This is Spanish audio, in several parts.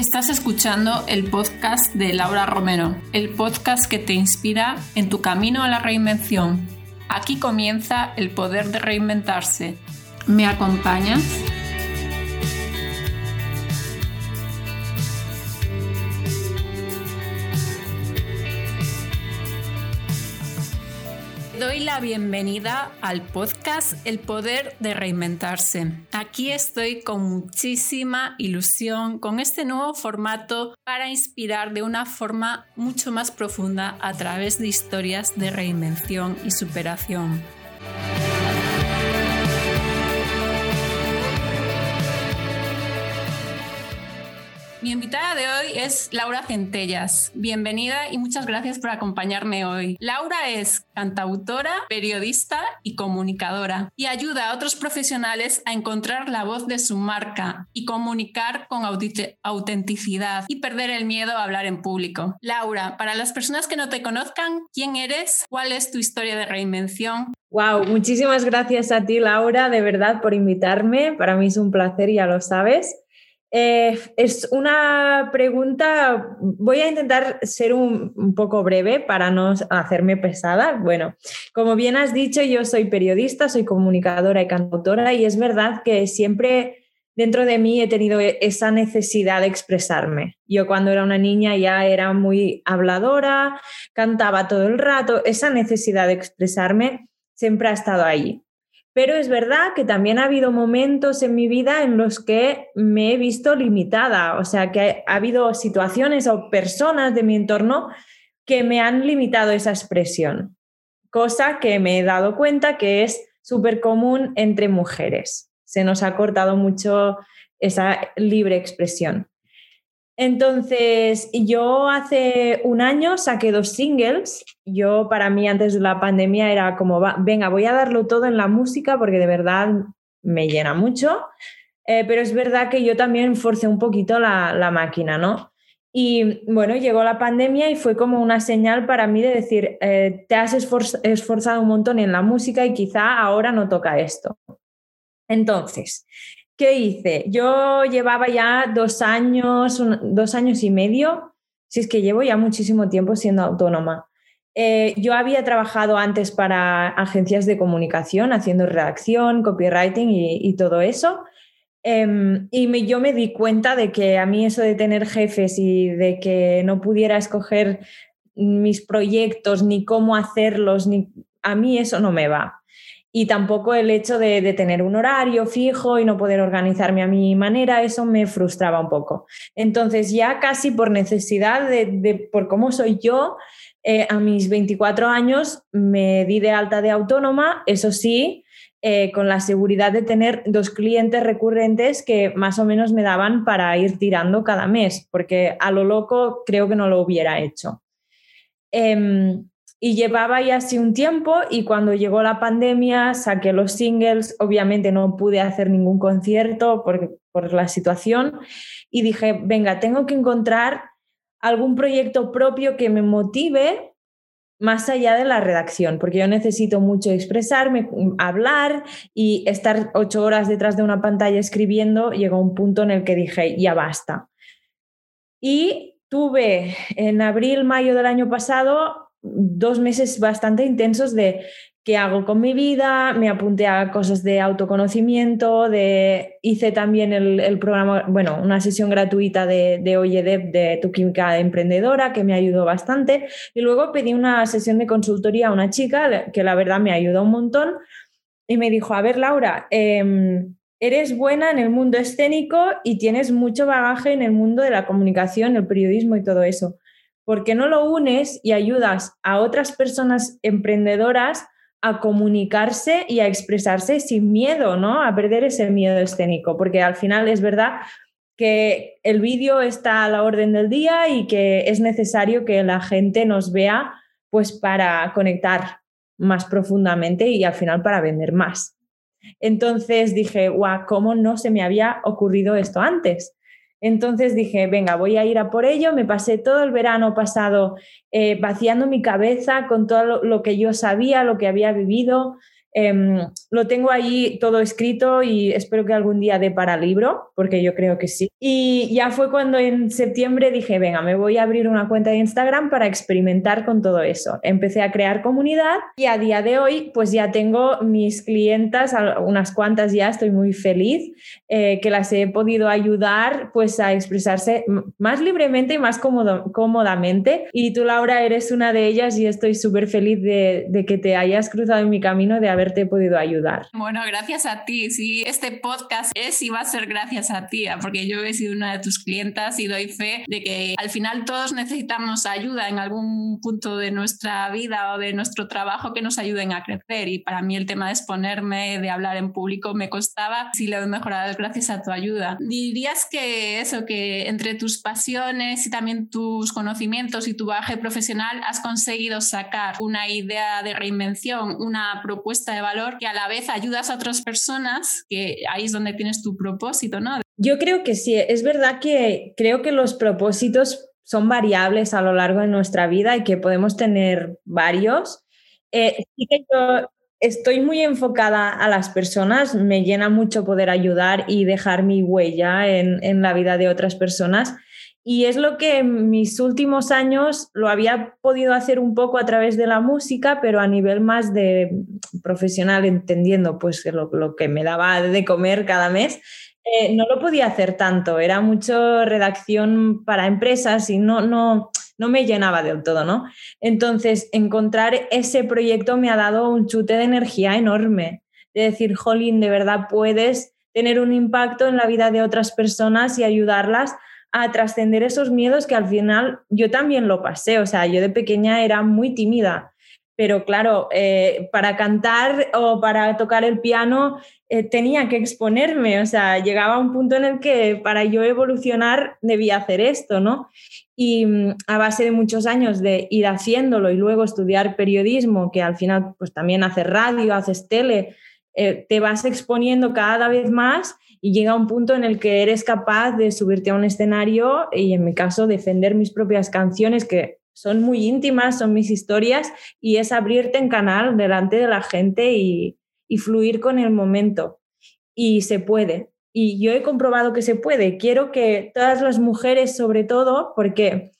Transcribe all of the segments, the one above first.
Estás escuchando el podcast de Laura Romero, el podcast que te inspira en tu camino a la reinvención. Aquí comienza el poder de reinventarse. ¿Me acompañas? La bienvenida al podcast El Poder de Reinventarse. Aquí estoy con muchísima ilusión con este nuevo formato para inspirar de una forma mucho más profunda a través de historias de reinvención y superación. Mi invitada de hoy es Laura Centellas. Bienvenida y muchas gracias por acompañarme hoy. Laura es cantautora, periodista y comunicadora y ayuda a otros profesionales a encontrar la voz de su marca y comunicar con autenticidad y perder el miedo a hablar en público. Laura, para las personas que no te conozcan, ¿quién eres? ¿Cuál es tu historia de reinvención? Wow, muchísimas gracias a ti, Laura, de verdad, por invitarme. Para mí es un placer, ya lo sabes. Eh, es una pregunta, voy a intentar ser un, poco breve para no hacerme pesada. Bueno, como bien has dicho, yo soy periodista, soy comunicadora y cantautora y es verdad que siempre dentro de mí he tenido e, esa necesidad de expresarme. Yo cuando era una niña ya era muy habladora, cantaba todo el rato, esa necesidad de expresarme siempre ha estado ahí. Pero es verdad que también ha habido momentos en mi vida en los que me he visto limitada, o sea, que ha habido situaciones o personas de mi entorno que me han limitado esa expresión, cosa que me he dado cuenta que es súper común entre mujeres. Se nos ha cortado mucho esa libre expresión. Entonces, yo hace un año saqué dos singles. Yo para mí antes de la pandemia era como, venga, voy a darlo todo en la música porque de verdad me llena mucho. Eh, pero es verdad que yo también forcé un poquito la, máquina, ¿no? Y bueno, llegó la pandemia y fue como una señal para mí de decir, eh, te has esforzado un montón en la música y quizá ahora no toca esto. Entonces, ¿Qué hice? Yo llevaba ya dos años, dos años y medio, si es que llevo ya muchísimo tiempo siendo autónoma. Eh, yo había trabajado antes para agencias de comunicación, haciendo redacción, copywriting y, todo eso. Em, y yo me di cuenta de que a mí eso de tener jefes y de que no pudiera escoger mis proyectos ni cómo hacerlos, ni, a mí eso no me va y tampoco el hecho de, tener un horario fijo y no poder organizarme a mi manera, eso me frustraba un poco. Entonces ya casi por necesidad de, por cómo soy yo, eh, a mis 24 años me di de alta de autónoma, eso sí, eh, con la seguridad de tener dos clientes recurrentes que más o menos me daban para ir tirando cada mes, porque a lo loco creo que no lo hubiera hecho. Em, y llevaba ya así un tiempo y cuando llegó la pandemia saqué los singles, obviamente no pude hacer ningún concierto por, por la situación y dije, venga, tengo que encontrar algún proyecto propio que me motive más allá de la redacción, porque yo necesito mucho expresarme, hablar y estar ocho horas detrás de una pantalla escribiendo, llegó un punto en el que dije, ya basta. Y tuve en abril, mayo del año pasado dos meses bastante intensos de qué hago con mi vida, me apunté a cosas de autoconocimiento, de, hice también el, programa, bueno, una sesión gratuita de, de OYEDEP de Tu Química Emprendedora que me ayudó bastante y luego pedí una sesión de consultoría a una chica que la verdad me ayudó un montón y me dijo, a ver Laura, em, eres buena en el mundo escénico y tienes mucho bagaje en el mundo de la comunicación, el periodismo y todo eso. ¿Por qué no lo unes y ayudas a otras personas emprendedoras a comunicarse y a expresarse sin miedo, ¿no? A perder ese miedo escénico, porque al final es verdad que el vídeo está a la orden del día y que es necesario que la gente nos vea pues para conectar más profundamente y al final para vender más. Entonces dije, guau, ¿cómo no se me había ocurrido esto antes? Entonces dije, venga, voy a ir a por ello. Me pasé todo el verano pasado eh, vaciando mi cabeza con todo lo, que yo sabía, lo que había vivido. Em, lo tengo ahí todo escrito y espero que algún día dé para libro, porque yo creo que sí. Y ya fue cuando en septiembre dije, venga, me voy a abrir una cuenta de Instagram para experimentar con todo eso. Empecé a crear comunidad y a día de hoy pues ya tengo mis clientas, unas cuantas ya, estoy muy feliz, eh, que las he podido ayudar pues a expresarse más libremente y más cómodamente. Y tú, Laura, eres una de ellas y estoy súper feliz de, de que te hayas cruzado en mi camino, de haber haberte podido ayudar. Bueno, gracias a ti. Sí, este podcast es y va a ser gracias a ti, porque yo he sido una de tus clientas y doy fe de que al final todos necesitamos ayuda en algún punto de nuestra vida o de nuestro trabajo que nos ayuden a crecer. Y para mí el tema de exponerme, de hablar en público me costaba. Si lo he mejorado gracias a tu ayuda. Dirías que eso, que entre tus pasiones y también tus conocimientos y tu baje profesional has conseguido sacar una idea de reinvención, una propuesta de valor que a la vez ayudas a otras personas, que ahí es donde tienes tu propósito, ¿no? Yo creo que sí, es verdad que creo que los propósitos son variables a lo largo de nuestra vida y que podemos tener varios. Eh, sí que yo estoy muy enfocada a las personas, me llena mucho poder ayudar y dejar mi huella en, en la vida de otras personas. Y es lo que en mis últimos años lo había podido hacer un poco a través de la música, pero a nivel más de profesional, entendiendo pues lo, lo que me daba de comer cada mes, eh, no lo podía hacer tanto. Era mucho redacción para empresas y no, no, no me llenaba del todo, ¿no? Entonces, encontrar ese proyecto me ha dado un chute de energía enorme. De decir, Jolín, de verdad puedes tener un impacto en la vida de otras personas y ayudarlas a trascender esos miedos que al final yo también lo pasé. O sea, yo de pequeña era muy tímida, pero claro, eh, para cantar o para tocar el piano eh, tenía que exponerme. O sea, llegaba a un punto en el que para yo evolucionar debía hacer esto, ¿no? Y mm, a base de muchos años de ir haciéndolo y luego estudiar periodismo, que al final pues también haces radio, haces tele, eh, te vas exponiendo cada vez más y llega un punto en el que eres capaz de subirte a un escenario y en mi caso defender mis propias canciones que son muy íntimas, son mis historias y es abrirte en canal delante de la gente y, y fluir con el momento. Y se puede. Y yo he comprobado que se puede. Quiero que todas las mujeres, sobre todo, porque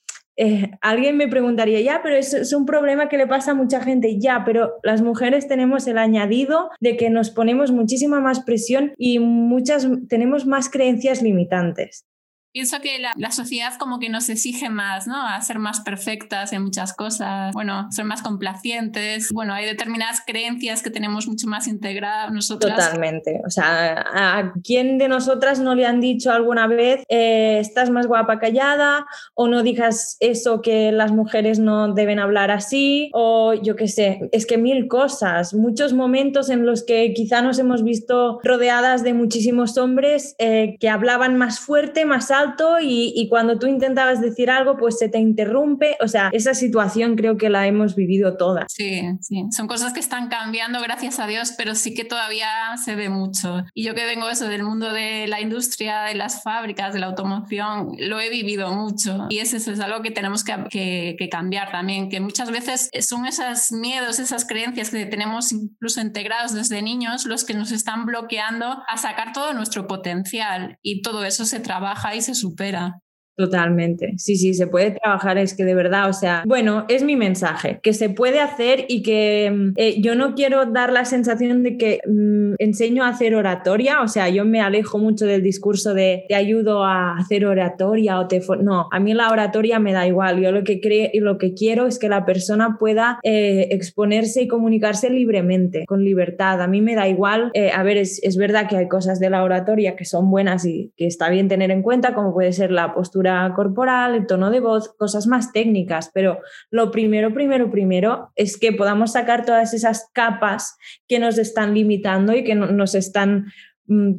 eh, alguien me preguntaría, ya, pero es, es un problema que le pasa a mucha gente, ya, pero las mujeres tenemos el añadido de que nos ponemos muchísima más presión y muchas tenemos más creencias limitantes. Pienso que la, sociedad como que nos exige más, ¿no? A ser más perfectas en muchas cosas, bueno, ser más complacientes. Bueno, hay determinadas creencias que tenemos mucho más integradas nosotras. Totalmente. O sea, ¿a quién de nosotras no le han dicho alguna vez, eh, estás más guapa callada? O no digas eso que las mujeres no deben hablar así? O yo qué sé, es que mil cosas. Muchos momentos en los que quizá nos hemos visto rodeadas de muchísimos hombres eh, que hablaban más fuerte, más alto y, cuando tú intentabas decir algo, pues se te interrumpe. O sea, esa situación creo que la hemos vivido todas. Sí, sí. Son cosas que están cambiando, gracias a Dios, pero sí que todavía se ve mucho. Y yo que vengo eso del mundo de la industria, de las fábricas, de la automoción, lo he vivido mucho. Y eso es algo que tenemos que, que cambiar también, que muchas veces son esos miedos, esas creencias que tenemos incluso integrados desde niños los que nos están bloqueando a sacar todo nuestro potencial. Y todo eso se trabaja y se supera. Totalmente. Sí, sí, se puede trabajar, es que de verdad, o sea, bueno, es mi mensaje, que se puede hacer y que mm, eh, yo no quiero dar la sensación de que mm, enseño a hacer oratoria, o sea, yo me alejo mucho del discurso de te ayudo a hacer oratoria o te... No, a mí la oratoria me da igual, yo lo que, creo y lo que quiero es que la persona pueda eh, exponerse y comunicarse libremente, con libertad. A mí me da igual, eh, a ver, es, es verdad que hay cosas de la oratoria que son buenas y que está bien tener en cuenta, como puede ser la postura corporal, el tono de voz, cosas más técnicas, pero lo primero, primero, primero es que podamos sacar todas esas capas que nos están limitando y que nos están mm,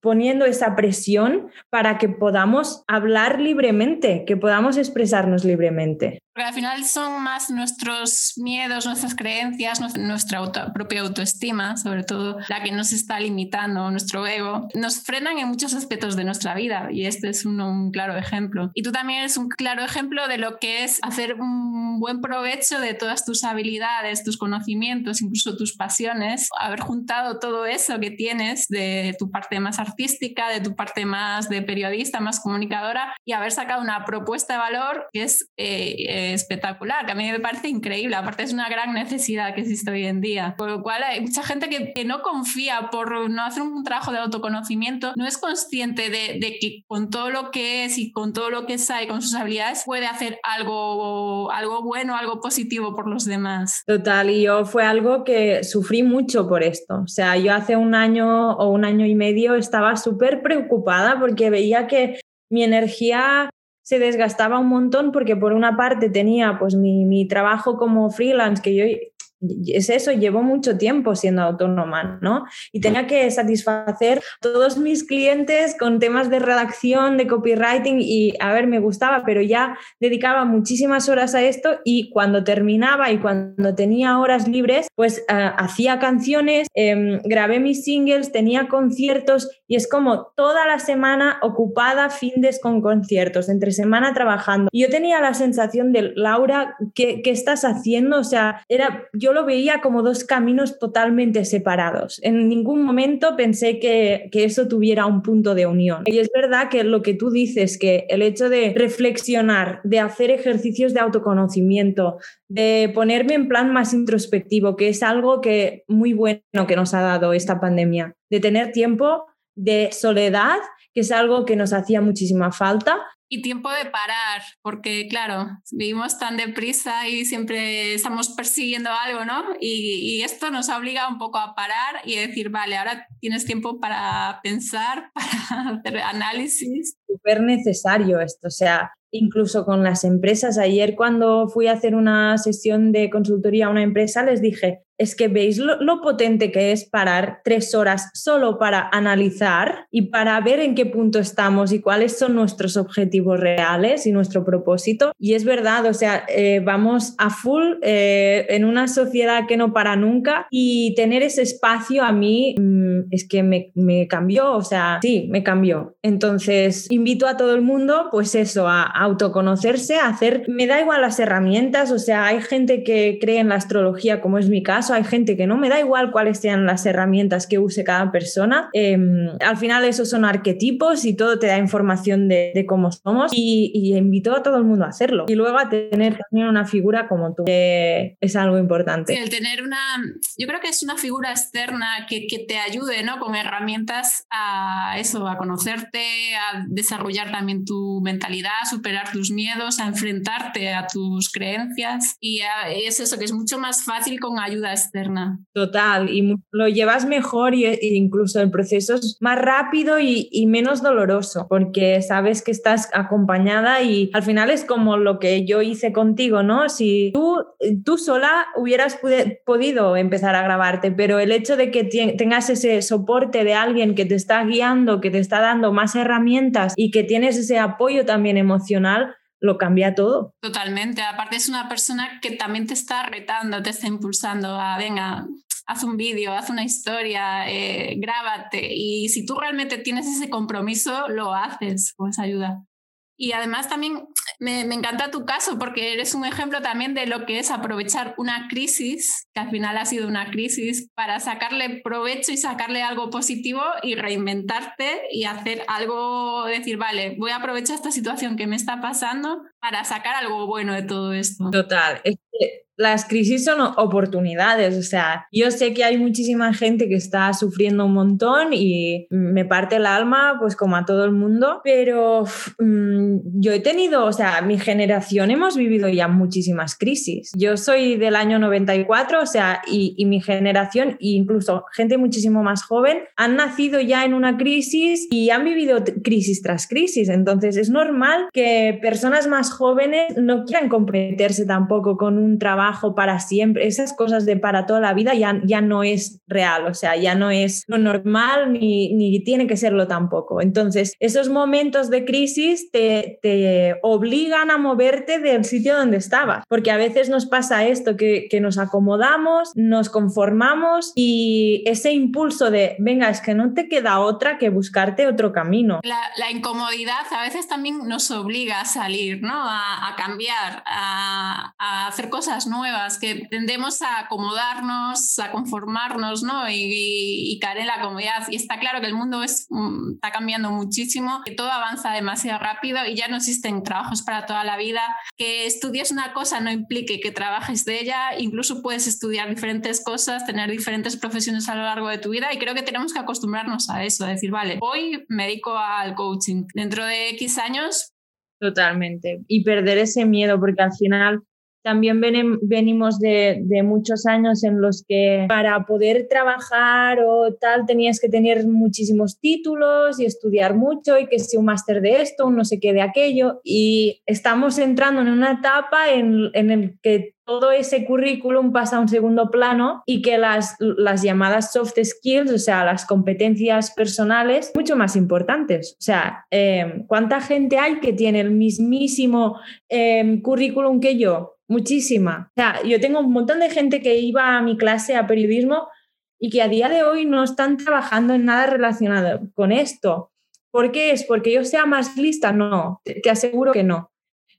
poniendo esa presión para que podamos hablar libremente, que podamos expresarnos libremente. Porque al final son más nuestros miedos, nuestras creencias, nuestra propia autoestima, sobre todo la que nos está limitando, nuestro ego, nos frenan en muchos aspectos de nuestra vida y este es un, claro ejemplo. Y tú también eres un claro ejemplo de lo que es hacer un buen provecho de todas tus habilidades, tus conocimientos, incluso tus pasiones, haber juntado todo eso que tienes de tu parte más artística, de tu parte más de periodista, más comunicadora y haber sacado una propuesta de valor que es... Eh, espectacular, que a mí me parece increíble. Aparte es una gran necesidad que existe hoy en día. Por lo cual hay mucha gente que, que no confía por no hacer un trabajo de autoconocimiento, no es consciente de, de, que con todo lo que es y con todo lo que sabe, con sus habilidades, puede hacer algo, algo bueno, algo positivo por los demás. Total, y yo fue algo que sufrí mucho por esto. O sea, yo hace un año o un año y medio estaba súper preocupada porque veía que mi energía se desgastaba un montón porque por una parte tenía pues mi, mi trabajo como freelance que yo es eso, llevo mucho tiempo siendo autónoma, ¿no? Y tenía que satisfacer todos mis clientes con temas de redacción, de copywriting y, a ver, me gustaba, pero ya dedicaba muchísimas horas a esto y cuando terminaba y cuando tenía horas libres, pues eh, hacía canciones, em, grabé mis singles, tenía conciertos y es como toda la semana ocupada, findes con conciertos, entre semana trabajando. Y yo tenía la sensación de, Laura, ¿qué, qué estás haciendo? O sea, era, yo yo lo veía como dos caminos totalmente separados. En ningún momento pensé que, que eso tuviera un punto de unión. Y es verdad que lo que tú dices, que el hecho de reflexionar, de hacer ejercicios de autoconocimiento, de ponerme en plan más introspectivo, que es algo que muy bueno que nos ha dado esta pandemia, de tener tiempo de soledad, que es algo que nos hacía muchísima falta, y tiempo de parar, porque claro, vivimos tan deprisa y siempre estamos persiguiendo algo, ¿no? Y, y, esto nos obliga un poco a parar y decir, vale, ahora tienes tiempo para pensar, para hacer análisis. Súper necesario esto, o sea, incluso con las empresas. Ayer cuando fui a hacer una sesión de consultoría a una empresa, les dije, es que veis lo, potente que es parar tres horas solo para analizar y para ver en qué punto estamos y cuáles son nuestros objetivos reales y nuestro propósito. Y es verdad, o sea, eh, vamos a full eh, en una sociedad que no para nunca y tener ese espacio a mí mm, es que me, me, cambió, o sea, sí, me cambió. Entonces, invito a todo el mundo, pues eso, a autoconocerse, a hacer, me da igual las herramientas, o sea, hay gente que cree en la astrología, como es mi caso, hay gente que no, me da igual cuáles sean las herramientas que use cada persona. Em, al final esos son arquetipos y todo te da información de, cómo somos y, invito a todo el mundo a hacerlo. Y luego a tener también una figura como tú, que es algo importante. el tener una, yo creo que es una figura externa que, que te ayude, ¿no? Con herramientas a eso, a conocerte, a desarrollar también tu mentalidad, a superar tus miedos, a enfrentarte a tus creencias y es eso, que es mucho más fácil con ayuda externa. Total, y lo llevas mejor y, e incluso el proceso es más rápido y, menos doloroso porque sabes que estás acompañada y al final es como lo que yo hice contigo, ¿no? Si tú, tú sola hubieras podido empezar a grabarte, pero el hecho de que tengas ese soporte de alguien que te está guiando, que te está dando más herramientas y que tienes ese apoyo también emocional, lo cambia todo. Totalmente. Aparte es una persona que también te está retando, te está impulsando a, venga, haz un vídeo, haz una historia, eh, grábate. Y si tú realmente tienes ese compromiso, lo haces con esa ayuda. Y además también me, me, encanta tu caso porque eres un ejemplo también de lo que es aprovechar una crisis, que al final ha sido una crisis, para sacarle provecho y sacarle algo positivo y reinventarte y hacer algo, decir, vale, voy a aprovechar esta situación que me está pasando para sacar algo bueno de todo esto. Total, es que las crisis son oportunidades, o sea, yo sé que hay muchísima gente que está sufriendo un montón y me parte el alma, pues como a todo el mundo, pero mm, yo he tenido, o sea, mi generación hemos vivido ya muchísimas crisis. Yo soy del año 94, o sea, y, mi generación, e incluso gente muchísimo más joven, han nacido ya en una crisis y han vivido crisis tras crisis, entonces es normal que personas más jóvenes no quieren comprometerse tampoco con un trabajo para siempre. Esas cosas de para toda la vida ya, ya no es real, o sea, ya no es lo normal ni, ni tiene que serlo tampoco. Entonces, esos momentos de crisis te, te obligan a moverte del sitio donde estabas, porque a veces nos pasa esto, que, que nos acomodamos, nos conformamos y ese impulso de, venga, es que no te queda otra que buscarte otro camino. La, la incomodidad a veces también nos obliga a salir, ¿no? A, cambiar, a, hacer cosas nuevas, que tendemos a acomodarnos, a conformarnos, ¿no? Y, y, caer en la comodidad. Y está claro que el mundo mm, está cambiando muchísimo, que todo avanza demasiado rápido y ya no existen trabajos para toda la vida. Que estudies una cosa no implique que trabajes de ella, incluso puedes estudiar diferentes cosas, tener diferentes profesiones a lo largo de tu vida y creo que tenemos que acostumbrarnos a eso, decir, vale, hoy me dedico al coaching, dentro de X años Totalmente. Y perder ese miedo, porque al final también venimos de, muchos años en los que para poder trabajar o tal tenías que tener muchísimos títulos y estudiar mucho y que si un máster de esto, un no sé qué de aquello. Y estamos entrando en una etapa en, en el que todo ese currículum pasa a un segundo plano y que las, las llamadas soft skills, o sea, las competencias personales, mucho más importantes. O sea, eh, ¿cuánta gente hay que tiene el mismísimo eh, currículum que yo? Muchísima. O sea, yo tengo un montón de gente que iba a mi clase a periodismo y que a día de hoy no están trabajando en nada relacionado con esto. ¿Por qué es? ¿Porque yo sea más lista? No, te, te aseguro que no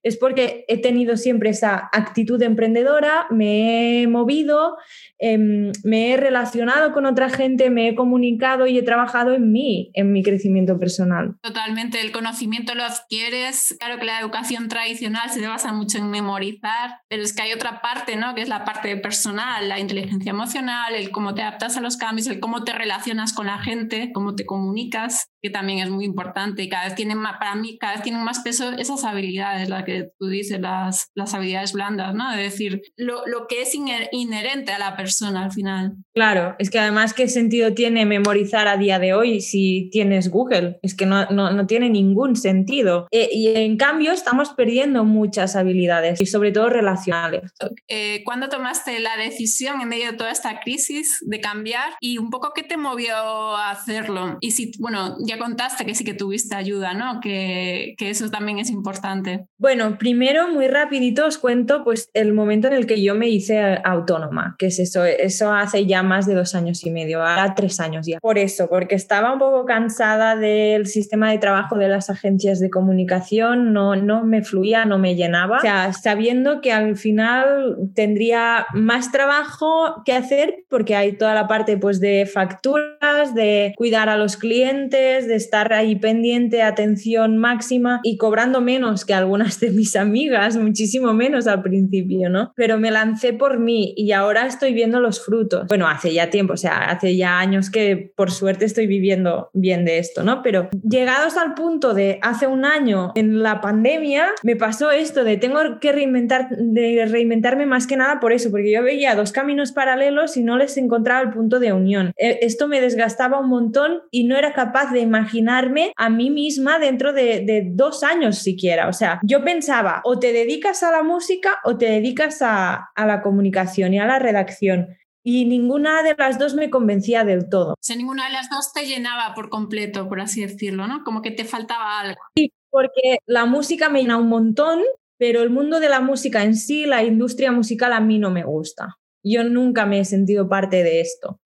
es porque he tenido siempre esa actitud emprendedora, me he movido, eh, me he relacionado con otra gente, me he comunicado y he trabajado en mí, en mi crecimiento personal. Totalmente, el conocimiento lo adquieres. Claro que la educación tradicional se basa mucho en memorizar, pero es que hay otra parte, ¿no? Que es la parte personal, la inteligencia emocional, el cómo te adaptas a los cambios, el cómo te relacionas con la gente, cómo te comunicas, que también es muy importante y cada vez tienen más, para mí, cada vez tienen más peso esas habilidades, la que tú dices, las, las habilidades blandas, ¿no? De decir, lo, lo que es inherente a la persona persona al final. Claro, es que además, ¿qué sentido tiene memorizar a día de hoy si tienes Google? Es que no, no, no tiene ningún sentido. Eh, y en cambio, estamos perdiendo muchas habilidades y sobre todo relacionales. Eh, ¿Cuándo tomaste la decisión en medio de toda esta crisis de cambiar y un poco qué te movió a hacerlo? Y si, bueno, ya contaste que sí que tuviste ayuda, ¿no? Que, que eso también es importante. Bueno, primero, muy rapidito os cuento pues el momento en el que yo me hice autónoma, que es eso eso, hace ya más de dos años y medio, a tres años ya. Por eso, porque estaba un poco cansada del sistema de trabajo de las agencias de comunicación, no, no me fluía, no me llenaba. O sea, sabiendo que al final tendría más trabajo que hacer porque hay toda la parte pues de facturas, de cuidar a los clientes, de estar ahí pendiente, atención máxima y cobrando menos que algunas de mis amigas, muchísimo menos al principio, ¿no? Pero me lancé por mí y ahora estoy viendo los frutos. Bueno, hace ya tiempo, o sea, hace ya años que por suerte estoy viviendo bien de esto, ¿no? Pero llegados al punto de hace un año en la pandemia, me pasó esto de tengo que reinventar, de reinventarme más que nada por eso, porque yo veía dos caminos paralelos y no les encontraba el punto de unión. E, esto me desgastaba un montón y no era capaz de imaginarme a mí misma dentro de, de dos años siquiera. O sea, yo pensaba, o te dedicas a la música o te dedicas a, a la comunicación y a la redacción y ninguna de las dos me convencía del todo. O sea, ninguna de las dos te llenaba por completo, por así decirlo, ¿no? Como que te faltaba algo. Sí, porque la música me llena un montón, pero el mundo de la música en sí, la industria musical a mí no me gusta. Yo nunca me he sentido parte de esto.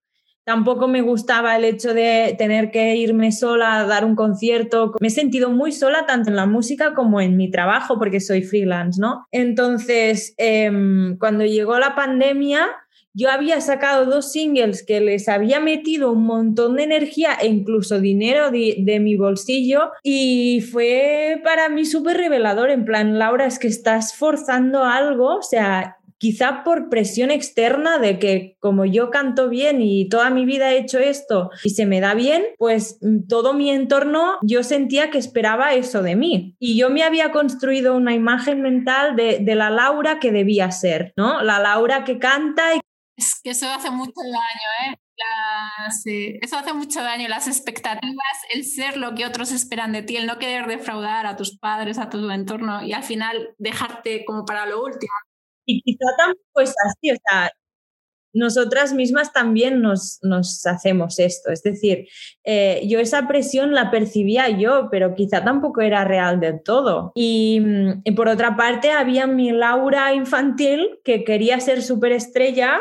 Tampoco me gustaba el hecho de tener que irme sola a dar un concierto. Me he sentido muy sola tanto en la música como en mi trabajo porque soy freelance, ¿no? Entonces, eh, cuando llegó la pandemia, yo había sacado dos singles que les había metido un montón de energía e incluso dinero de, de mi bolsillo y fue para mí súper revelador, en plan, Laura, es que estás forzando algo, o sea, quizá por presión externa de que como yo canto bien y toda mi vida he hecho esto y se me da bien, pues mm, todo mi entorno yo sentía que esperaba eso de mí. Y yo me había construido una imagen mental de, la Laura que debía ser, ¿no? La Laura que canta y es que eso hace mucho daño, ¿eh? sí. Eso hace mucho daño, las expectativas, el ser lo que otros esperan de ti, el no querer defraudar a tus padres, a tu entorno y al final dejarte como para lo último. Y quizá tampoco es así, o sea, nosotras mismas también nos, nos hacemos esto. Es decir, eh, yo esa presión la percibía yo, pero quizá tampoco era real del todo. Y, y por otra parte, había mi Laura infantil que quería ser superestrella,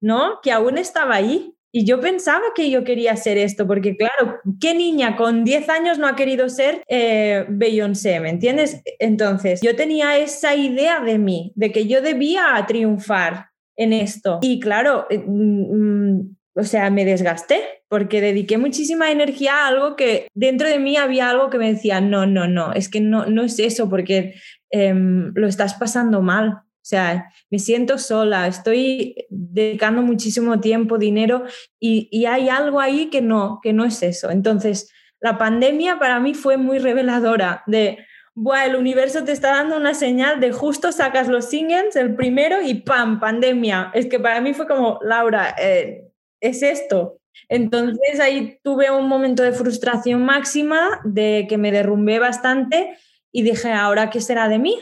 ¿no? Que aún estaba ahí. Y yo pensaba que yo quería ser esto, porque claro, ¿qué niña con 10 años no ha querido ser eh, Beyoncé? ¿Me entiendes? Entonces, yo tenía esa idea de mí, de que yo debía triunfar en esto. Y claro, eh, mm, mm, o sea, me desgasté porque dediqué muchísima energía a algo que dentro de mí había algo que me decía, no, no, no, es que no, no es eso porque em, lo estás pasando mal. O sea, me siento sola, estoy dedicando muchísimo tiempo, dinero y, y, hay algo ahí que no, que no es eso. Entonces, la pandemia para mí fue muy reveladora de, Buah, el universo te está dando una señal de justo sacas los singles, el primero y ¡pam! Pandemia. Es que para mí fue como, Laura, eh, es esto. Entonces ahí tuve un momento de frustración máxima, de que me derrumbé bastante y dije, ¿ahora qué será de mí?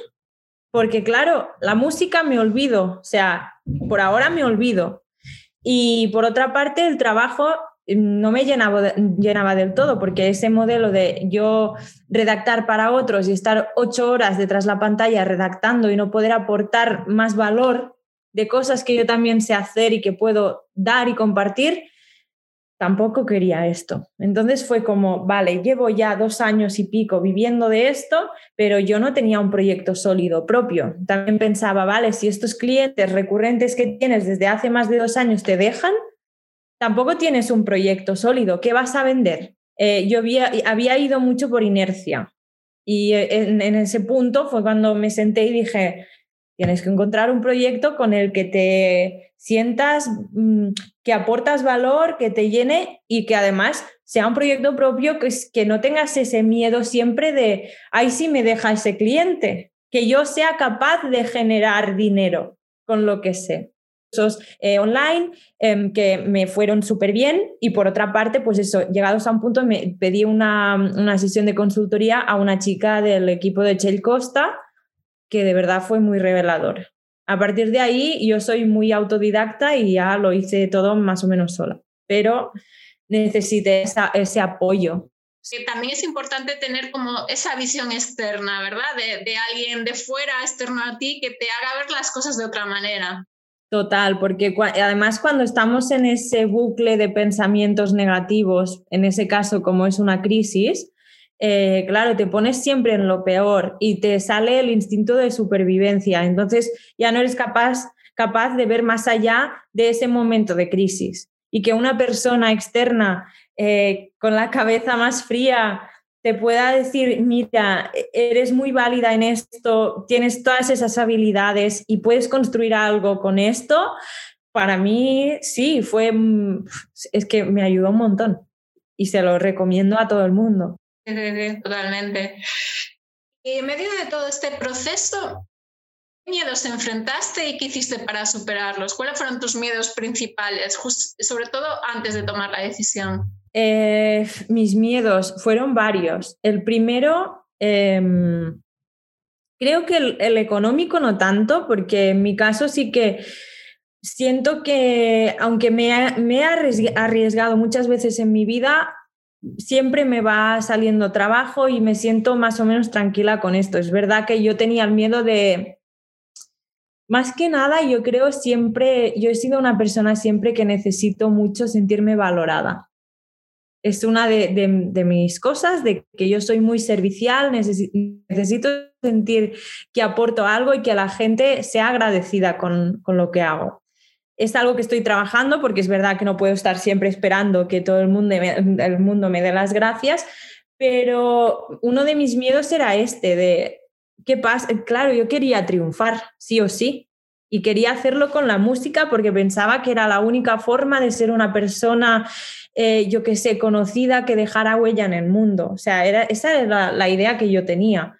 Porque claro, la música me olvido, o sea, por ahora me olvido. Y por otra parte, el trabajo eh, no me llenaba, llenaba del todo, porque ese modelo de yo redactar para otros y estar ocho horas detrás de la pantalla redactando y no poder aportar más valor de cosas que yo también sé hacer y que puedo dar y compartir, tampoco quería esto. Entonces fue como, vale, llevo ya dos años y pico viviendo de esto, pero yo no tenía un proyecto sólido propio. También pensaba, vale, si estos clientes recurrentes que tienes desde hace más de dos años te dejan, tampoco tienes un proyecto sólido. ¿Qué vas a vender? Eh, yo había, ido mucho por inercia y en, en ese punto fue cuando me senté y dije, tienes que encontrar un proyecto con el que te sientas mm, que aportas valor, que te llene y que además sea un proyecto propio, que, que no tengas ese miedo siempre de, ay, sí me deja ese cliente, que yo sea capaz de generar dinero con lo que sé. Esos eh, online em, que me fueron súper bien y por otra parte, pues eso, llegados a un punto me pedí una, una sesión de consultoría a una chica del equipo de Chel Costa que de verdad fue muy revelador a partir de ahí yo soy muy autodidacta y ya lo hice todo más o menos sola, pero necesité ese apoyo. también es importante tener como esa visión externa, ¿verdad? De, de alguien de fuera, externo a ti, que te haga ver las cosas de otra manera. Total, porque además cuando estamos en ese bucle de pensamientos negativos, en ese caso como es una crisis, eh, claro, te pones siempre en lo peor y te sale el instinto de supervivencia. Entonces ya no eres capaz, capaz de ver más allá de ese momento de crisis. Y que una persona externa eh, con la cabeza más fría te pueda decir, mira, eres muy válida en esto, tienes todas esas habilidades y puedes construir algo con esto, para mí sí, fue, mm, es que me ayudó un montón y se lo recomiendo a todo el mundo. Sí, totalmente. Y en medio de todo este proceso, ¿qué miedos enfrentaste y qué hiciste para superarlos? ¿Cuáles fueron tus miedos principales, sobre todo antes de tomar la decisión? Eh, mis miedos fueron varios. El primero, em, creo que el, económico no tanto, porque en mi caso sí que siento que aunque me, me he arriesgado muchas veces en mi vida, siempre me va saliendo trabajo y me siento más o menos tranquila con esto. Es verdad que yo tenía el miedo de, más que nada, yo creo siempre, yo he sido una persona siempre que necesito mucho sentirme valorada. Es una de, mis cosas, de que yo soy muy servicial, necesito, sentir que aporto algo y que la gente sea agradecida con lo que hago es algo que estoy trabajando porque es verdad que no puedo estar siempre esperando que todo el mundo me, el mundo me dé las gracias, pero uno de mis miedos era este, de qué pasa. Claro, yo quería triunfar, sí o sí, y quería hacerlo con la música porque pensaba que era la única forma de ser una persona, eh, yo que sé, conocida, que dejara huella en el mundo. O sea, era, esa era la idea que yo tenía.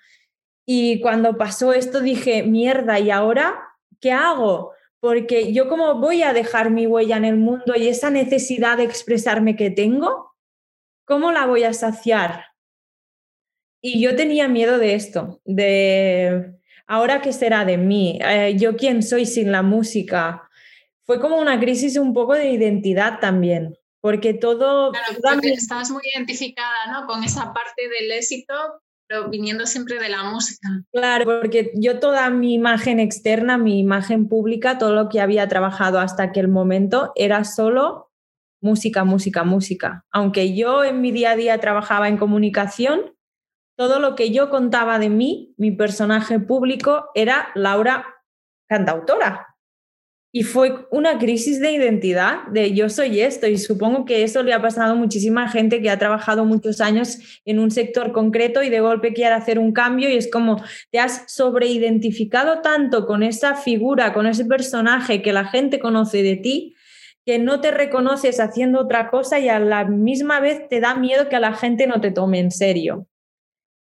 Y cuando pasó esto dije, mierda, ¿y ahora qué hago? Porque yo como voy a dejar mi huella en el mundo y esa necesidad de expresarme que tengo, ¿cómo la voy a saciar? Y yo tenía miedo de esto, de ahora qué será de mí, eh, yo quién soy sin la música. Fue como una crisis un poco de identidad también, porque todo... Claro, estabas muy identificada ¿no? con esa parte del éxito, pero viniendo siempre de la música. Claro, porque yo toda mi imagen externa, mi imagen pública, todo lo que había trabajado hasta aquel momento era solo música, música, música. Aunque yo en mi día a día trabajaba en comunicación, todo lo que yo contaba de mí, mi personaje público, era Laura cantautora. Y fue una crisis de identidad, de yo soy esto, y supongo que eso le ha pasado a muchísima gente que ha trabajado muchos años en un sector concreto y de golpe quiere hacer un cambio y es como te has sobreidentificado tanto con esa figura, con ese personaje que la gente conoce de ti, que no te reconoces haciendo otra cosa y a la misma vez te da miedo que a la gente no te tome en serio.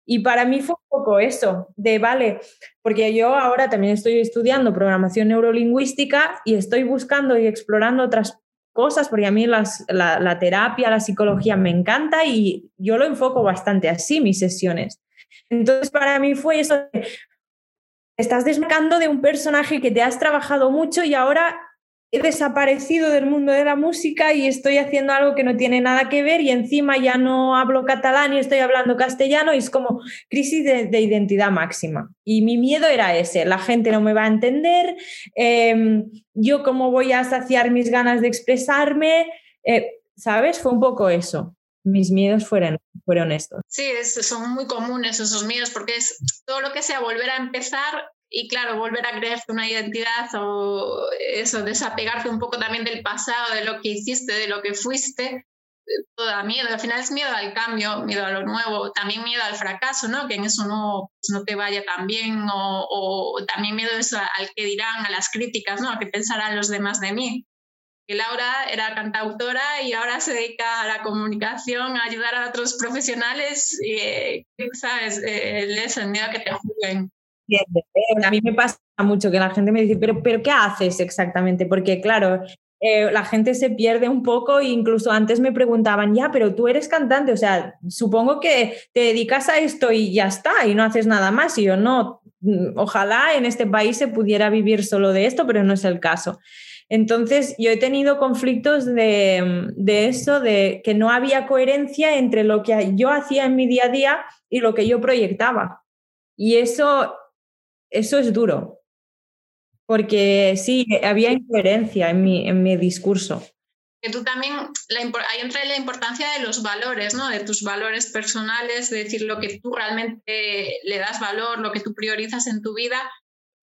Y para mí fue un poco eso, de vale, porque yo ahora también estoy estudiando programación neurolingüística y estoy buscando y explorando otras cosas, porque a mí la, terapia, la psicología me encanta y yo lo enfoco bastante así, mis sesiones. Entonces, para mí fue eso, estás desmarcando de un personaje que te has trabajado mucho y ahora he desaparecido del mundo de la música y estoy haciendo algo que no tiene nada que ver y encima ya no hablo catalán y estoy hablando castellano y es como crisis de, identidad máxima. Y mi miedo era ese, la gente no me va a entender, em, yo cómo voy a saciar mis ganas de expresarme, eh, ¿sabes? Fue un poco eso. Mis miedos fueron, fueron estos. Sí, son muy comunes esos miedos porque es todo lo que sea volver a empezar y claro, volver a crearte una identidad o eso, desapegarte un poco también del pasado, de lo que hiciste, de lo que fuiste, eh, todo da miedo. Al final es miedo al cambio, miedo a lo nuevo, también miedo al fracaso, ¿no? Que en eso no, pues no te vaya tan bien o, o también miedo eso al que dirán, a las críticas, ¿no? A qué pensarán los demás de mí. Que Laura era cantautora y ahora se dedica a la comunicación, a ayudar a otros profesionales y, eh, ¿sabes? Eh, les el miedo a que te juzguen. A mí me pasa mucho que la gente me dice, pero, pero ¿qué haces exactamente? Porque claro, eh, la gente se pierde un poco e incluso antes me preguntaban, ya, pero tú eres cantante, o sea, supongo que te dedicas a esto y ya está, y no haces nada más. Y yo no, mm, ojalá en este país se pudiera vivir solo de esto, pero no es el caso. Entonces, yo he tenido conflictos de, de, eso, de que no había coherencia entre lo que yo hacía en mi día a día y lo que yo proyectaba. Y eso eso es duro, porque sí, había incoherencia en mi, en mi discurso. Que tú también, ahí entra la importancia de los valores, ¿no? De tus valores personales, de decir lo que tú realmente le das valor, lo que tú priorizas en tu vida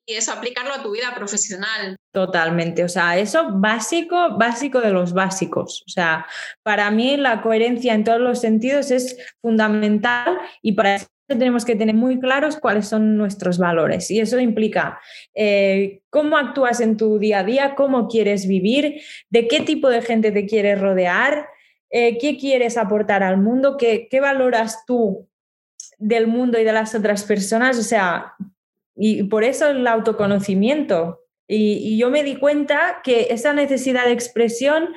y eso aplicarlo a tu vida profesional. Totalmente, o sea, eso básico, básico de los básicos. O sea, para mí la coherencia en todos los sentidos es fundamental y para eso tenemos que tener muy claros cuáles son nuestros valores y eso implica eh, cómo actúas en tu día a día, cómo quieres vivir, de qué tipo de gente te quieres rodear, eh, qué quieres aportar al mundo, qué, valoras tú del mundo y de las otras personas, o sea, y por eso el autoconocimiento. Y yo me di cuenta que esa necesidad de expresión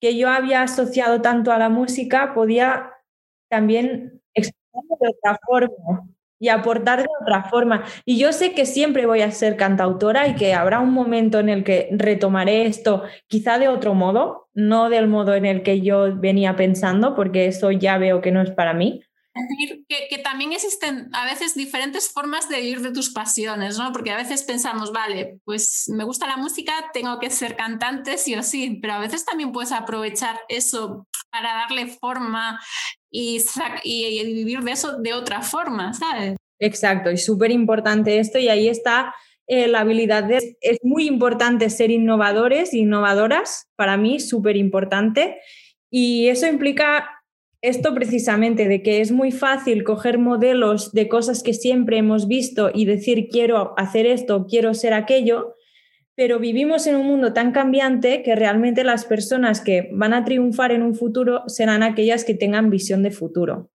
que yo había asociado tanto a la música podía también de otra forma y aportar de otra forma. Y yo sé que siempre voy a ser cantautora y que habrá un momento en el que retomaré esto, quizá de otro modo, no del modo en el que yo venía pensando, porque eso ya veo que no es para mí, que, que, también existen a veces diferentes formas de vivir de tus pasiones, ¿no? Porque a veces pensamos, vale, pues me gusta la música, tengo que ser cantante sí o sí, pero a veces también puedes aprovechar eso para darle forma y, vivir de eso de otra forma, ¿sabes? Exacto, y súper importante esto y ahí está eh, la habilidad de... Es muy importante ser innovadores, innovadoras, para mí súper importante. Y eso implica esto precisamente de que es muy fácil coger modelos de cosas que siempre hemos visto y decir quiero hacer esto, quiero ser aquello, pero vivimos en un mundo tan cambiante que realmente las personas que van a triunfar en un futuro serán aquellas que tengan visión de futuro,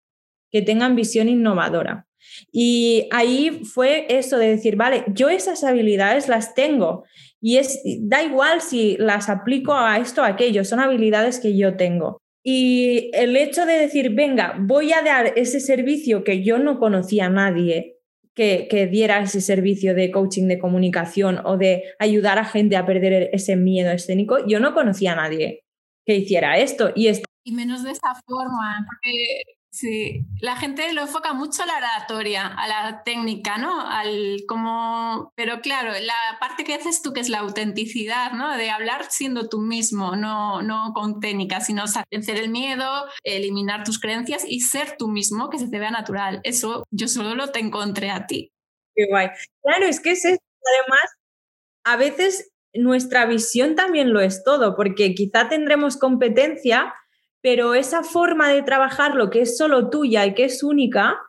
que tengan visión innovadora. Y ahí fue eso de decir, vale, yo esas habilidades las tengo y es, da igual si las aplico a esto o a aquello, son habilidades que yo tengo. Y el hecho de decir, venga, voy a dar ese servicio que yo no conocía a nadie que, diera ese servicio de coaching de comunicación o de ayudar a gente a perder ese miedo escénico, yo no conocía a nadie que hiciera esto. Y, y menos de esa forma, porque Sí, la gente lo enfoca mucho a la oratoria, a la técnica, ¿no? Al como, pero claro, la parte que haces tú que es la autenticidad, ¿no? De hablar siendo tú mismo, no, no con técnica, sino vencer el miedo, eliminar tus creencias y ser tú mismo, que se te vea natural. Eso yo solo lo te encontré a ti. Qué guay. Claro, es que es además, a veces nuestra visión también lo es todo, porque quizá tendremos competencia pero esa forma de trabajar lo que es solo tuya y que es única,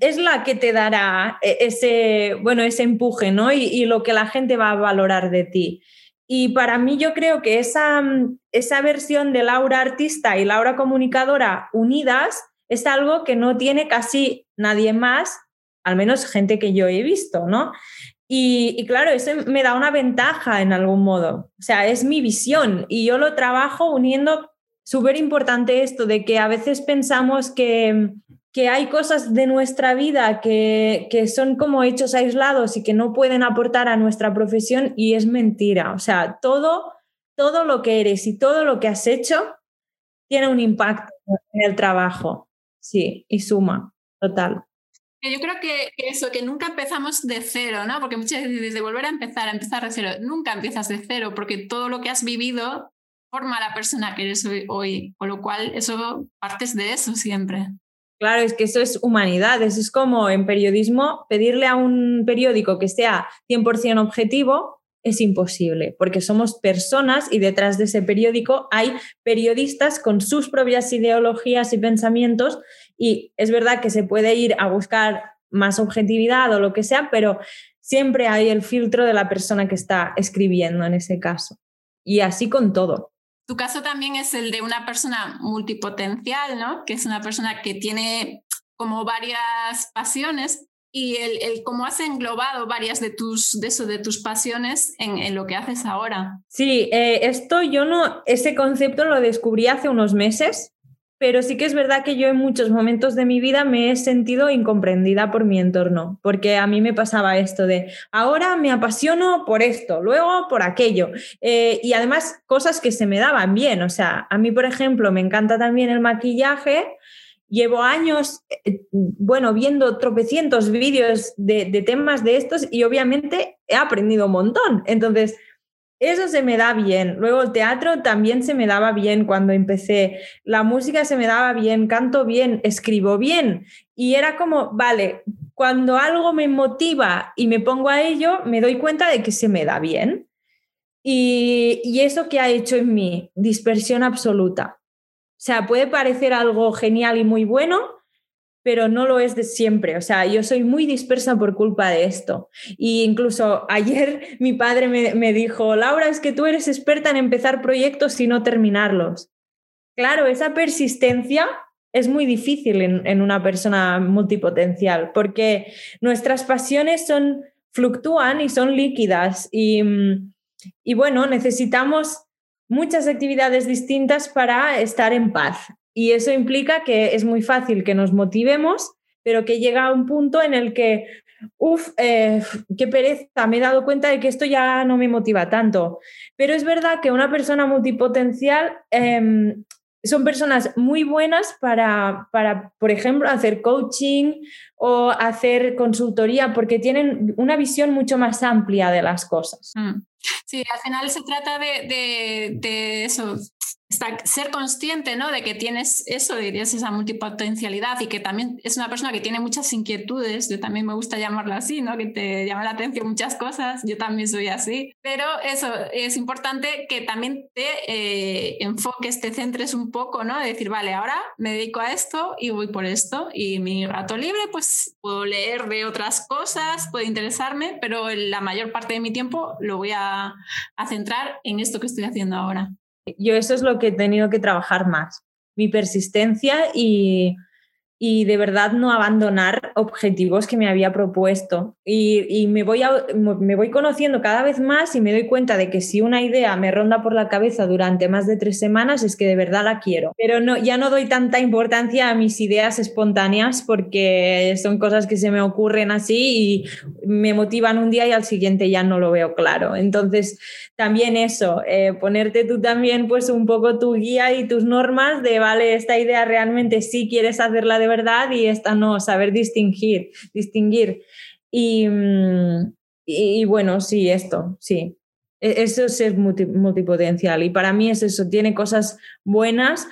es la que te dará e, ese, bueno, ese empuje, ¿no? Y, lo que la gente va a valorar de ti. Y para mí yo creo que esa, esa versión de Laura artista y Laura comunicadora unidas es algo que no tiene casi nadie más, al menos gente que yo he visto, ¿no? Y, y, claro, eso me da una ventaja en algún modo. O sea, es mi visión y yo lo trabajo uniendo súper importante esto de que a veces pensamos que, que hay cosas de nuestra vida que, que, son como hechos aislados y que no pueden aportar a nuestra profesión y es mentira. O sea, todo, todo lo que eres y todo lo que has hecho tiene un impacto en el trabajo. Sí, y suma, total. Yo creo que, eso, que nunca empezamos de cero, ¿no? Porque muchas veces de volver a empezar, a empezar de cero, nunca empiezas de cero, porque todo lo que has vivido forma la persona que eres hoy, con lo cual eso partes de eso siempre. Claro, es que eso es humanidad, eso es como en periodismo pedirle a un periódico que sea 100% objetivo es imposible, porque somos personas y detrás de ese periódico hay periodistas con sus propias ideologías y pensamientos y es verdad que se puede ir a buscar más objetividad o lo que sea, pero siempre hay el filtro de la persona que está escribiendo en ese caso. Y así con todo. Tu caso también es el de una persona multipotencial, ¿no? Que es una persona que tiene como varias pasiones y el, cómo has englobado varias de tus, de eso, de tus pasiones en, en lo que haces ahora. Sí, eh, esto yo no, ese concepto lo descubrí hace unos meses pero sí que es verdad que yo en muchos momentos de mi vida me he sentido incomprendida por mi entorno, porque a mí me pasaba esto de, ahora me apasiono por esto, luego por aquello, eh, y además cosas que se me daban bien, o sea, a mí, por ejemplo, me encanta también el maquillaje. Llevo años, eh, bueno, viendo tropecientos vídeos de, de temas de estos y obviamente he aprendido un montón. Entonces, eso se me da bien. Luego el teatro también se me daba bien cuando empecé. La música se me daba bien, canto bien, escribo bien. Y era como, vale, cuando algo me motiva y me pongo a ello, me doy cuenta de que se me da bien. Y, y eso que ha hecho en mí, dispersión absoluta. O sea, puede parecer algo genial y muy bueno, pero no lo es de siempre. O sea, yo soy muy dispersa por culpa de esto. Y incluso ayer mi padre me, dijo, Laura, es que tú eres experta en empezar proyectos y no terminarlos. Claro, esa persistencia es muy difícil en, en una persona multipotencial porque nuestras pasiones son, fluctúan y son líquidas. Y, y bueno, necesitamos muchas actividades distintas para estar en paz. Y eso implica que es muy fácil que nos motivemos, pero que llega a un punto en el que, uff, eh, qué pereza, me he dado cuenta de que esto ya no me motiva tanto. Pero es verdad que una persona multipotencial em, son personas muy buenas para, para, por ejemplo, hacer coaching o hacer consultoría, porque tienen una visión mucho más amplia de las cosas. Mm. Sí, al final se trata de, de, de eso, ser consciente ¿no? de que tienes eso, tienes esa multipotencialidad y que también es una persona que tiene muchas inquietudes, yo también me gusta llamarlo así, ¿no? que te llama la atención muchas cosas, yo también soy así, pero eso es importante que también te eh, enfoques, te centres un poco, ¿no? de decir, vale, ahora me dedico a esto y voy por esto y mi rato libre pues puedo leer de otras cosas, puede interesarme, pero la mayor parte de mi tiempo lo voy a centrar en esto que estoy haciendo ahora. Yo eso es lo que he tenido que trabajar más, mi persistencia y, y de verdad no abandonar objetivos que me había propuesto. Y, me, voy me voy conociendo cada vez más y me doy cuenta de que si una idea me ronda por la cabeza durante más de tres semanas es que de verdad la quiero. Pero no, ya no doy tanta importancia a mis ideas espontáneas porque son cosas que se me ocurren así y me motivan un día y al siguiente ya no lo veo claro. Entonces, también eso, eh, ponerte tú también pues un poco tu guía y tus normas de, vale, esta idea realmente sí quieres hacerla de verdad y esta no, saber distinguir, distinguir. Y, mm, y, bueno, sí, esto, sí. E, eso es ser multipotencial y para mí es eso, tiene cosas buenas,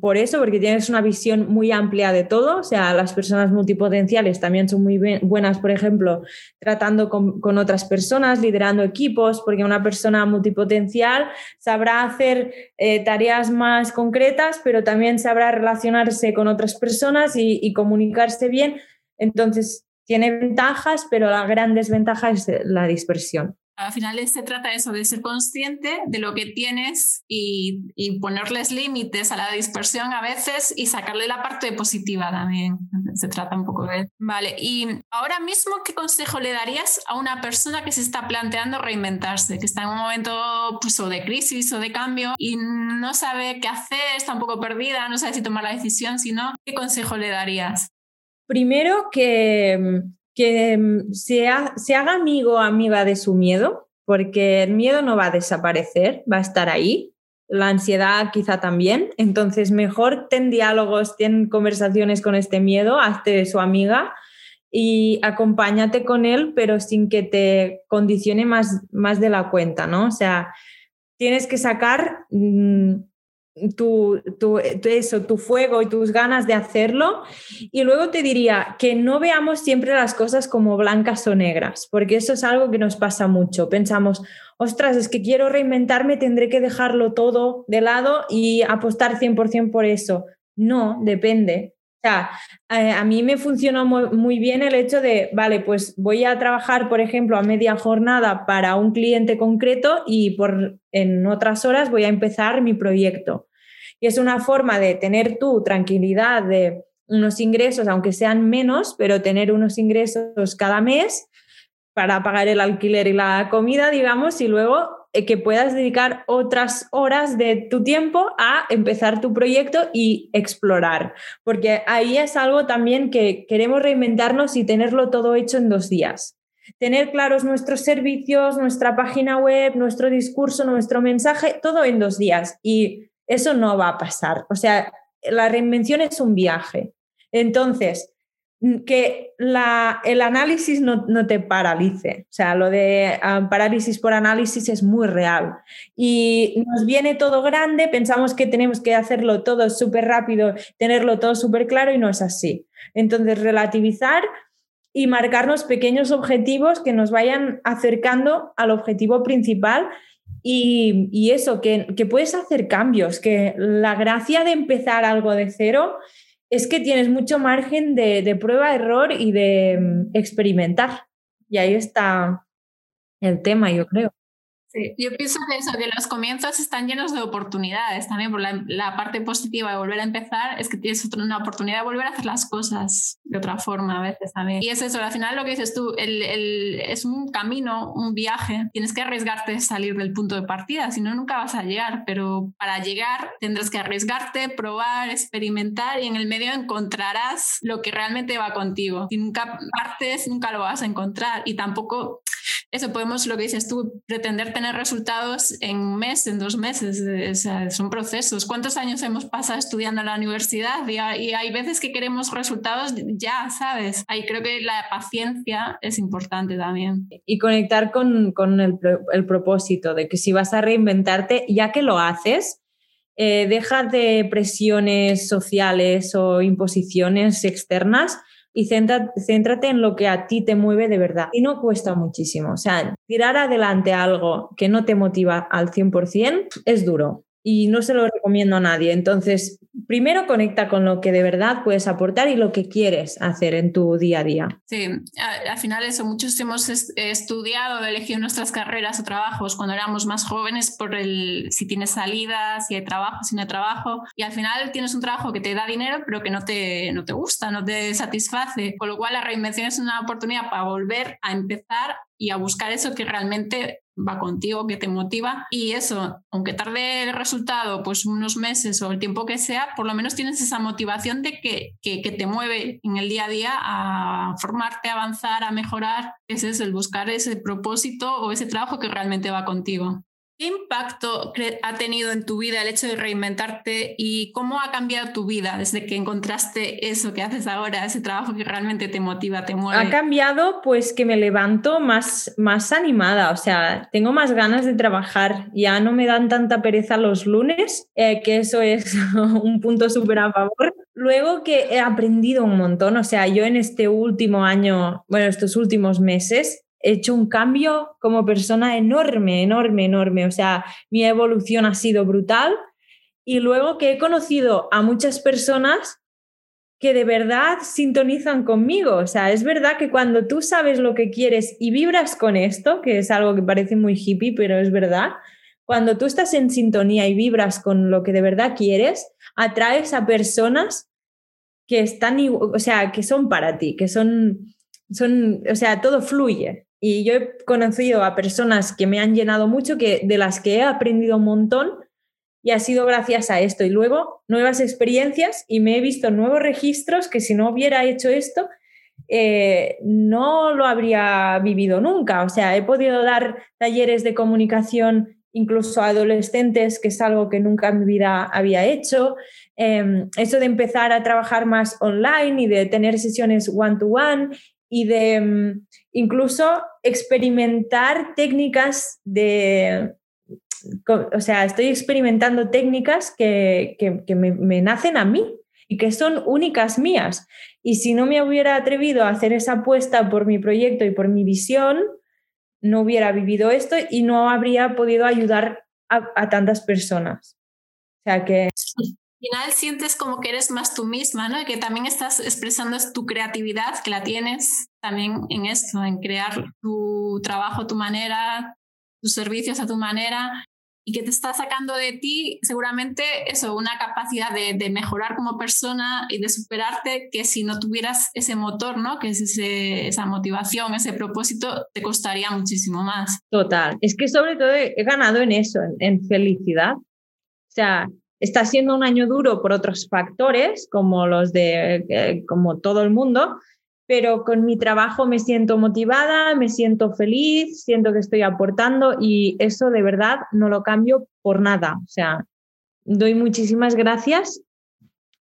por eso, porque tienes una visión muy amplia de todo, o sea, las personas multipotenciales también son muy buenas, por ejemplo, tratando con, otras personas, liderando equipos, porque una persona multipotencial sabrá hacer eh, tareas más concretas, pero también sabrá relacionarse con otras personas y comunicarse bien. Entonces, tiene ventajas, pero la gran desventaja es la dispersión al final se trata de eso, de ser consciente de lo que tienes y, ponerles límites a la dispersión a veces y sacarle la parte positiva también. Se trata un poco de... Vale, y ahora mismo, ¿qué consejo le darías a una persona que se está planteando reinventarse, que está en un momento pues, o de crisis o de cambio y no sabe qué hacer, está un poco perdida, no sabe si tomar la decisión, sino qué consejo le darías? Primero que que mm, se, haga amigo o amiga de su miedo, porque el miedo no va a desaparecer, va a estar ahí. La ansiedad quizá también. Entonces, mejor ten diálogos, ten conversaciones con este miedo, hazte su amiga y acompáñate con él, pero sin que te condicione más, más de la cuenta, ¿no? O sea, tienes que sacar mm, tu, tu, eso, tu fuego y tus ganas de hacerlo. Y luego te diría que no veamos siempre las cosas como blancas o negras, porque eso es algo que nos pasa mucho. Pensamos, ostras, es que quiero reinventarme, tendré que dejarlo todo de lado y apostar 100% por eso. No, depende. Sea, eh, a mí me funcionó muy bien el hecho de, vale, pues voy a trabajar, por ejemplo, a media jornada para un cliente concreto y por, en otras horas voy a empezar mi proyecto. Y es una forma de tener tú tranquilidad de unos ingresos, aunque sean menos, pero tener unos ingresos cada mes para pagar el alquiler y la comida, digamos, y luego que puedas dedicar otras horas de tu tiempo a empezar tu proyecto y explorar, porque ahí es algo también que queremos reinventarnos y tenerlo todo hecho en dos días. Tener claros nuestros servicios, nuestra página web, nuestro discurso, nuestro mensaje, todo en dos días. Y eso no va a pasar. O sea, la reinvención es un viaje. Entonces, que el análisis no, te paralice. O sea, lo de ah, parálisis por análisis es muy real. Y nos viene todo grande, pensamos que tenemos que hacerlo todo súper rápido, tenerlo todo súper claro y no es así. Entonces, relativizar y marcarnos pequeños objetivos que nos vayan acercando al objetivo principal y, y, eso, que, que, puedes hacer cambios, que la gracia de empezar algo de cero es que tienes mucho margen de, prueba, error y de mm, experimentar. Y ahí está el tema, yo creo. Sí, yo pienso que eso, que los comienzos están llenos de oportunidades también, por la, parte positiva de volver a empezar es que tienes una oportunidad de volver a hacer las cosas de otra forma a veces también. Y es eso, al final lo que dices tú, el, el, es un camino, un viaje, tienes que arriesgarte a salir del punto de partida, si no, nunca vas a llegar, pero para llegar tendrás que arriesgarte, probar, experimentar y en el medio encontrarás lo que realmente va contigo. Si nunca partes, nunca lo vas a encontrar y tampoco eso podemos, lo que dices tú, pretender tener resultados en un mes, en dos meses, son procesos. ¿Cuántos años hemos pasado estudiando en la universidad? Y hay, veces que queremos resultados ya, ¿sabes? Ahí creo que la paciencia es importante también. Y conectar con, con el, el, propósito de que si vas a reinventarte, ya que lo haces, eh, deja de presiones sociales o imposiciones externas y céntrate en lo que a ti te mueve de verdad. Y no cuesta muchísimo. O sea, tirar adelante algo que no te motiva al 100% es duro y no se lo recomiendo a nadie. Entonces, primero conecta con lo que de verdad puedes aportar y lo que quieres hacer en tu día a día. Sí, al final eso, muchos hemos estudiado, elegido nuestras carreras o trabajos cuando éramos más jóvenes por el si tienes salida, si hay trabajo, si no hay trabajo, y al final tienes un trabajo que te da dinero pero que no te, no te gusta, no te satisface, con lo cual la reinvención es una oportunidad para volver a empezar y a buscar eso que realmente va contigo, que te motiva. Y eso, aunque tarde el resultado, pues unos meses o el tiempo que sea, por lo menos tienes esa motivación de que, que, que te mueve en el día a día a formarte, a avanzar, a mejorar. Ese es el buscar ese propósito o ese trabajo que realmente va contigo. ¿Qué impacto ha tenido en tu vida el hecho de reinventarte y cómo ha cambiado tu vida desde que encontraste eso que haces ahora, ese trabajo que realmente te motiva, te mueve? Ha cambiado pues que me levanto más, más animada, o sea, tengo más ganas de trabajar, ya no me dan tanta pereza los lunes, eh, que eso es un punto súper a favor. Luego que he aprendido un montón, o sea, yo en este último año, bueno, estos últimos meses, hecho un cambio como persona enorme, enorme, enorme. O sea, mi evolución ha sido brutal. Y luego que he conocido a muchas personas que de verdad sintonizan conmigo. O sea, es verdad que cuando tú sabes lo que quieres y vibras con esto, que es algo que parece muy hippie, pero es verdad, cuando tú estás en sintonía y vibras con lo que de verdad quieres, atraes a personas que están, o sea, que son para ti, que son, son, o sea, todo fluye. Y yo he conocido a personas que me han llenado mucho, que, de las que he aprendido un montón y ha sido gracias a esto. Y luego nuevas experiencias y me he visto nuevos registros que si no hubiera hecho esto, eh, no lo habría vivido nunca. O sea, he podido dar talleres de comunicación incluso a adolescentes, que es algo que nunca en mi vida había hecho. Em, eso de empezar a trabajar más online y de tener sesiones one-to-one y de mm, incluso experimentar técnicas de, o sea, estoy experimentando técnicas que, me, nacen a mí y que son únicas mías. Y si no me hubiera atrevido a hacer esa apuesta por mi proyecto y por mi visión, no hubiera vivido esto y no habría podido ayudar a tantas personas. O sea que final sientes como que eres más tú misma, ¿no? Y que también estás expresando tu creatividad, que la tienes también en esto, en crear tu trabajo a tu manera, tus servicios a tu manera, y que te está sacando de ti seguramente eso, una capacidad de, mejorar como persona y de superarte que si no tuvieras ese motor, ¿no? Que es ese, esa motivación, ese propósito, te costaría muchísimo más. Total. Es que sobre todo he ganado en eso, en, en felicidad. O sea, Está siendo un año duro por otros factores, como los de eh, como todo el mundo, pero con mi trabajo me siento motivada, me siento feliz, siento que estoy aportando y eso de verdad no lo cambio por nada. O sea, doy muchísimas gracias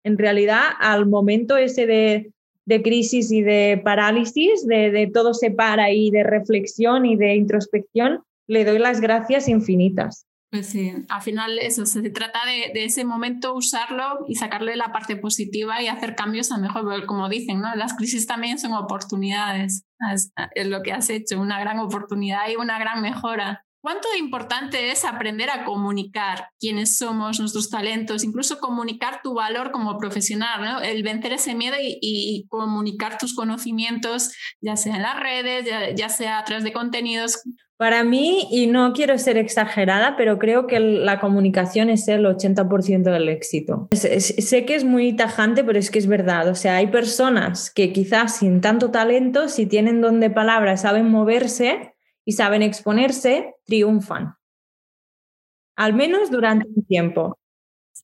en realidad al momento ese de, crisis y de parálisis, de, de, todo se para y de reflexión y de introspección, le doy las gracias infinitas. Pues sí, al final eso, se trata de, ese momento usarlo y sacarle la parte positiva y hacer cambios a mejor, como dicen, ¿no? Las crisis también son oportunidades, es, lo que has hecho, una gran oportunidad y una gran mejora. ¿Cuánto importante es aprender a comunicar quiénes somos, nuestros talentos, incluso comunicar tu valor como profesional, ¿no? el vencer ese miedo y, comunicar tus conocimientos, ya sea en las redes, ya, ya sea a través de contenidos? Para mí, y no quiero ser exagerada, pero creo que la comunicación es el 80% del éxito. sé que es muy tajante, pero es que es verdad. O sea, hay personas que quizás sin tanto talento, si tienen don de palabra, saben moverse y saben exponerse, triunfan. Al menos durante un tiempo.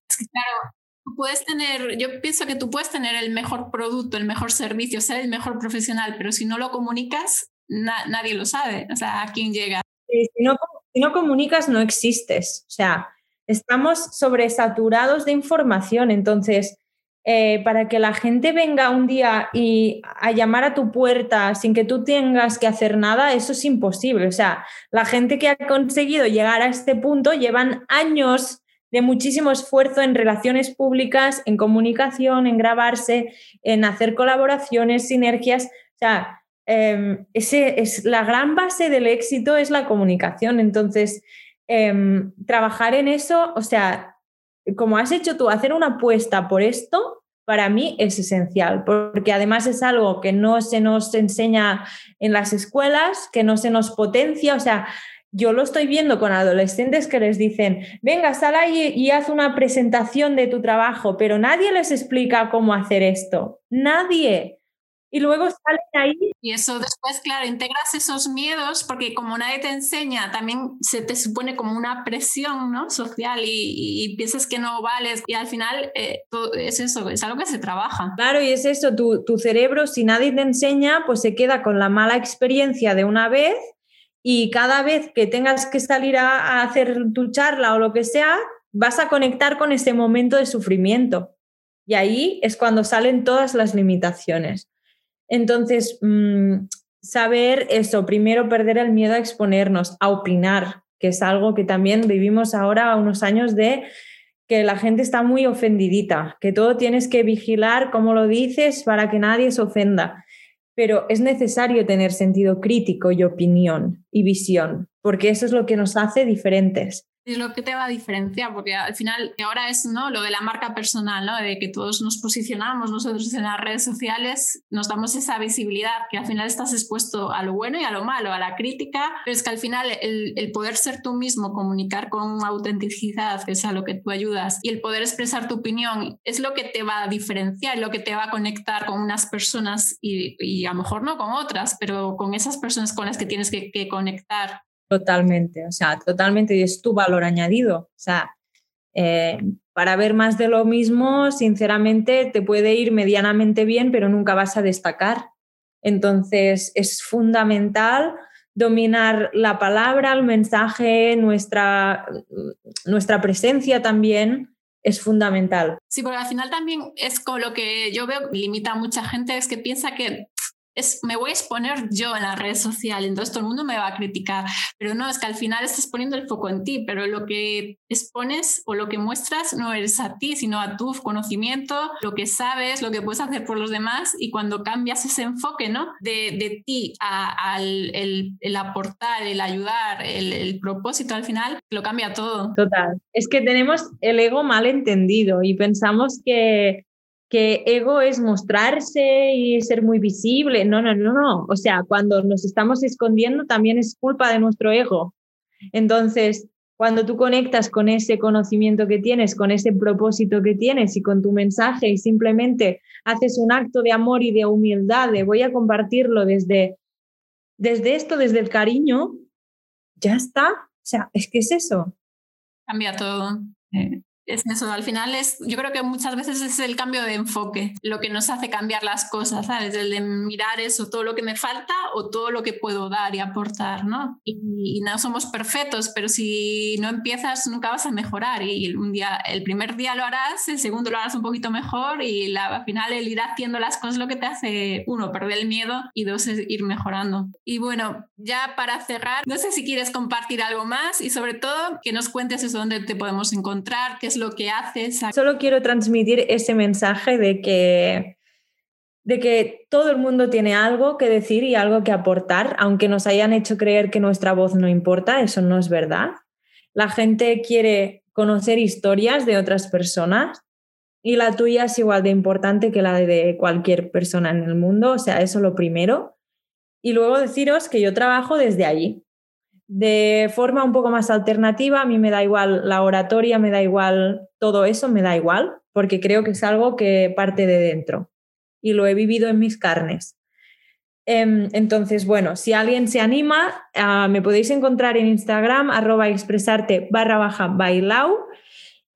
Claro, tú puedes tener, yo pienso que tú puedes tener el mejor producto, el mejor servicio, ser el mejor profesional, pero si no lo comunicas, nadie lo sabe, o sea, a quién llega. si, no, si no comunicas, no existes. O sea, estamos sobresaturados de información, entonces... Eh, para que la gente venga un día y a llamar a tu puerta sin que tú tengas que hacer nada, eso es imposible. O sea, la gente que ha conseguido llegar a este punto llevan años de muchísimo esfuerzo en relaciones públicas, en comunicación, en grabarse, en hacer colaboraciones, sinergias. O sea, Em, ese es la gran base del éxito es la comunicación. Entonces, em, trabajar en eso, o sea, como has hecho tú, hacer una apuesta por esto, para mí es esencial, porque además es algo que no se nos enseña en las escuelas, que no se nos potencia, o sea, yo lo estoy viendo con adolescentes que les dicen, venga, sal ahí y haz una presentación de tu trabajo, pero nadie les explica cómo hacer esto. Nadie y luego salen ahí. Y eso después, claro, integras esos miedos porque como nadie te enseña, también se te supone como una presión ¿no? social y, piensas que no vales y al final eh, es eso, es algo que se trabaja. Claro, y es eso, tu, tu cerebro, si nadie te enseña, pues se queda con la mala experiencia de una vez y cada vez que tengas que salir a, a hacer tu charla o lo que sea, vas a conectar con ese momento de sufrimiento. Y ahí es cuando salen todas las limitaciones. Entonces, mm, saber eso, primero perder el miedo a exponernos, a opinar, que es algo que también vivimos ahora unos años de que la gente está muy ofendidita, que todo tienes que vigilar cómo lo dices para que nadie se ofenda. Pero es necesario tener sentido crítico y opinión y visión, porque eso es lo que nos hace diferentes es lo que te va a diferenciar, porque al final ahora es ¿no? lo de la marca personal, ¿no? de que todos nos posicionamos nosotros en las redes sociales, nos damos esa visibilidad, que al final estás expuesto a lo bueno y a lo malo, a la crítica, pero es que al final el, poder ser tú mismo, comunicar con autenticidad, que es a lo que tú ayudas, y el poder expresar tu opinión, es lo que te va a diferenciar, lo que te va a conectar con unas personas y, y a lo mejor no con otras, pero con esas personas con las que tienes que conectar Totalmente, o sea, totalmente, y es tu valor añadido. O sea, eh, para ver más de lo mismo, sinceramente, te puede ir medianamente bien, pero nunca vas a destacar. Entonces, es fundamental dominar la palabra, el mensaje, nuestra, nuestra presencia también es fundamental. Sí, porque al final también es con lo que yo veo limita a mucha gente, es que piensa que me voy a exponer yo en la red social, entonces todo el mundo me va a criticar, pero no, es que al final estás poniendo el foco en ti, pero lo que expones o lo que muestras no eres a ti, sino a tu conocimiento, lo que sabes, lo que puedes hacer por los demás y cuando cambias ese enfoque, ¿no? De, de ti al el, el, aportar, el ayudar, el, el propósito al final, lo cambia todo. Total, es que tenemos el ego mal entendido y pensamos que que ego es mostrarse y ser muy visible. No, no, no, no. O sea, cuando nos estamos escondiendo también es culpa de nuestro ego. Entonces, cuando tú conectas con ese conocimiento que tienes, con ese propósito que tienes y con tu mensaje y simplemente haces un acto de amor y de humildad, de voy a compartirlo desde, desde esto, desde el cariño, ya está. O sea, es que es eso. Cambia todo. Eh, es eso, al final es, yo creo que muchas veces es el cambio de enfoque lo que nos hace cambiar las cosas, ¿sabes? El de mirar eso, todo lo que me falta o todo lo que puedo dar y aportar, ¿no? Y, no somos perfectos, pero si no empiezas nunca vas a mejorar y un día, el primer día lo harás, el segundo lo harás un poquito mejor y la, al final el ir haciendo las cosas lo que te hace, uno, perder el miedo y dos, es ir mejorando. Y bueno, ya para cerrar, no sé si quieres compartir algo más y sobre todo que nos cuentes eso, dónde te podemos encontrar, qué es lo que haces. Solo quiero transmitir ese mensaje de que, de que todo el mundo tiene algo que decir y algo que aportar, aunque nos hayan hecho creer que nuestra voz no importa, eso no es verdad. La gente quiere conocer historias de otras personas y la tuya es igual de importante que la de cualquier persona en el mundo, o sea, eso lo primero. Y luego deciros que yo trabajo desde allí, de forma un poco más alternativa. A mí me da igual la oratoria, me da igual todo eso, me da igual, porque creo que es algo que parte de dentro y lo he vivido en mis carnes. Em, entonces, bueno, si alguien se anima, ah, me podéis encontrar en Instagram, arroba expresarte barra baja bailau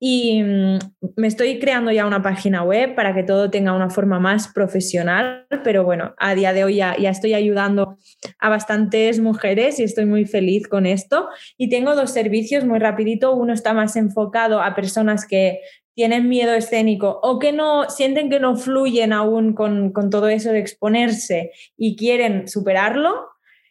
y mm, me estoy creando ya una página web para que todo tenga una forma más profesional, pero bueno, a día de hoy ya, ya, estoy ayudando a bastantes mujeres y estoy muy feliz con esto. Y tengo dos servicios muy rapidito. Uno está más enfocado a personas que tienen miedo escénico o que no sienten que no fluyen aún con, con todo eso de exponerse y quieren superarlo.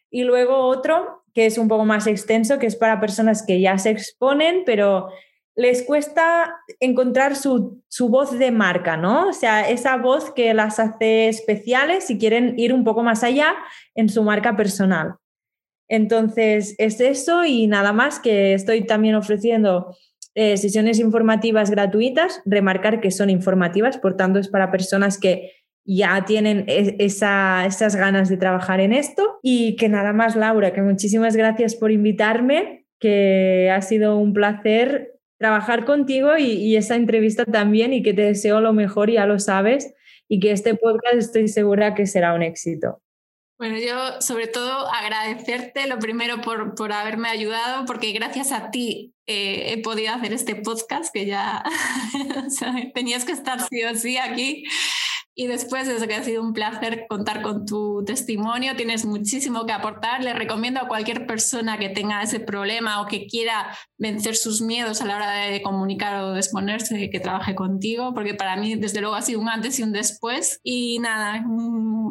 Y luego otro que es un poco más extenso, que es para personas que ya se exponen, pero les cuesta encontrar su, voz de marca, ¿no? O sea, esa voz que las hace especiales y quieren ir un poco más allá en su marca personal. Entonces, es eso y nada más que estoy también ofreciendo eh, sesiones informativas gratuitas, remarcar que son informativas, por tanto es para personas que ya tienen e, esas ganas de trabajar en esto. Y que nada más, Laura, que muchísimas gracias por invitarme, que ha sido un placer trabajar contigo y, esa entrevista también y que te deseo lo mejor, ya lo sabes, y que este podcast estoy segura que será un éxito. Bueno, yo sobre todo agradecerte lo primero por, por haberme ayudado, porque gracias a ti eh, he podido hacer este podcast, que ya tenías que estar sí o sí aquí. Y después de eso que ha sido un placer contar con tu testimonio, tienes muchísimo que aportar. Le recomiendo a cualquier persona que tenga ese problema o que quiera vencer sus miedos a la hora de comunicar o de exponerse que trabaje contigo, porque para mí desde luego ha sido un antes y un después. Y nada,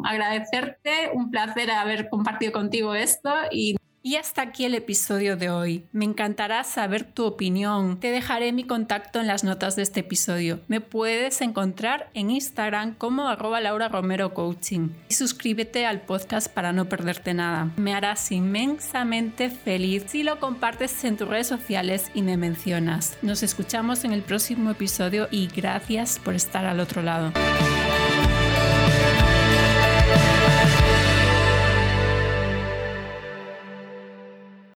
agradecerte, un placer haber compartido contigo esto y y hasta aquí el episodio de hoy. Me encantará saber tu opinión. Te dejaré mi contacto en las notas de este episodio. Me puedes encontrar en Instagram como arroba Laura Romero Coaching. Y suscríbete al podcast para no perderte nada. Me harás inmensamente feliz si lo compartes en tus redes sociales y me mencionas. Nos escuchamos en el próximo episodio y gracias por estar al otro lado.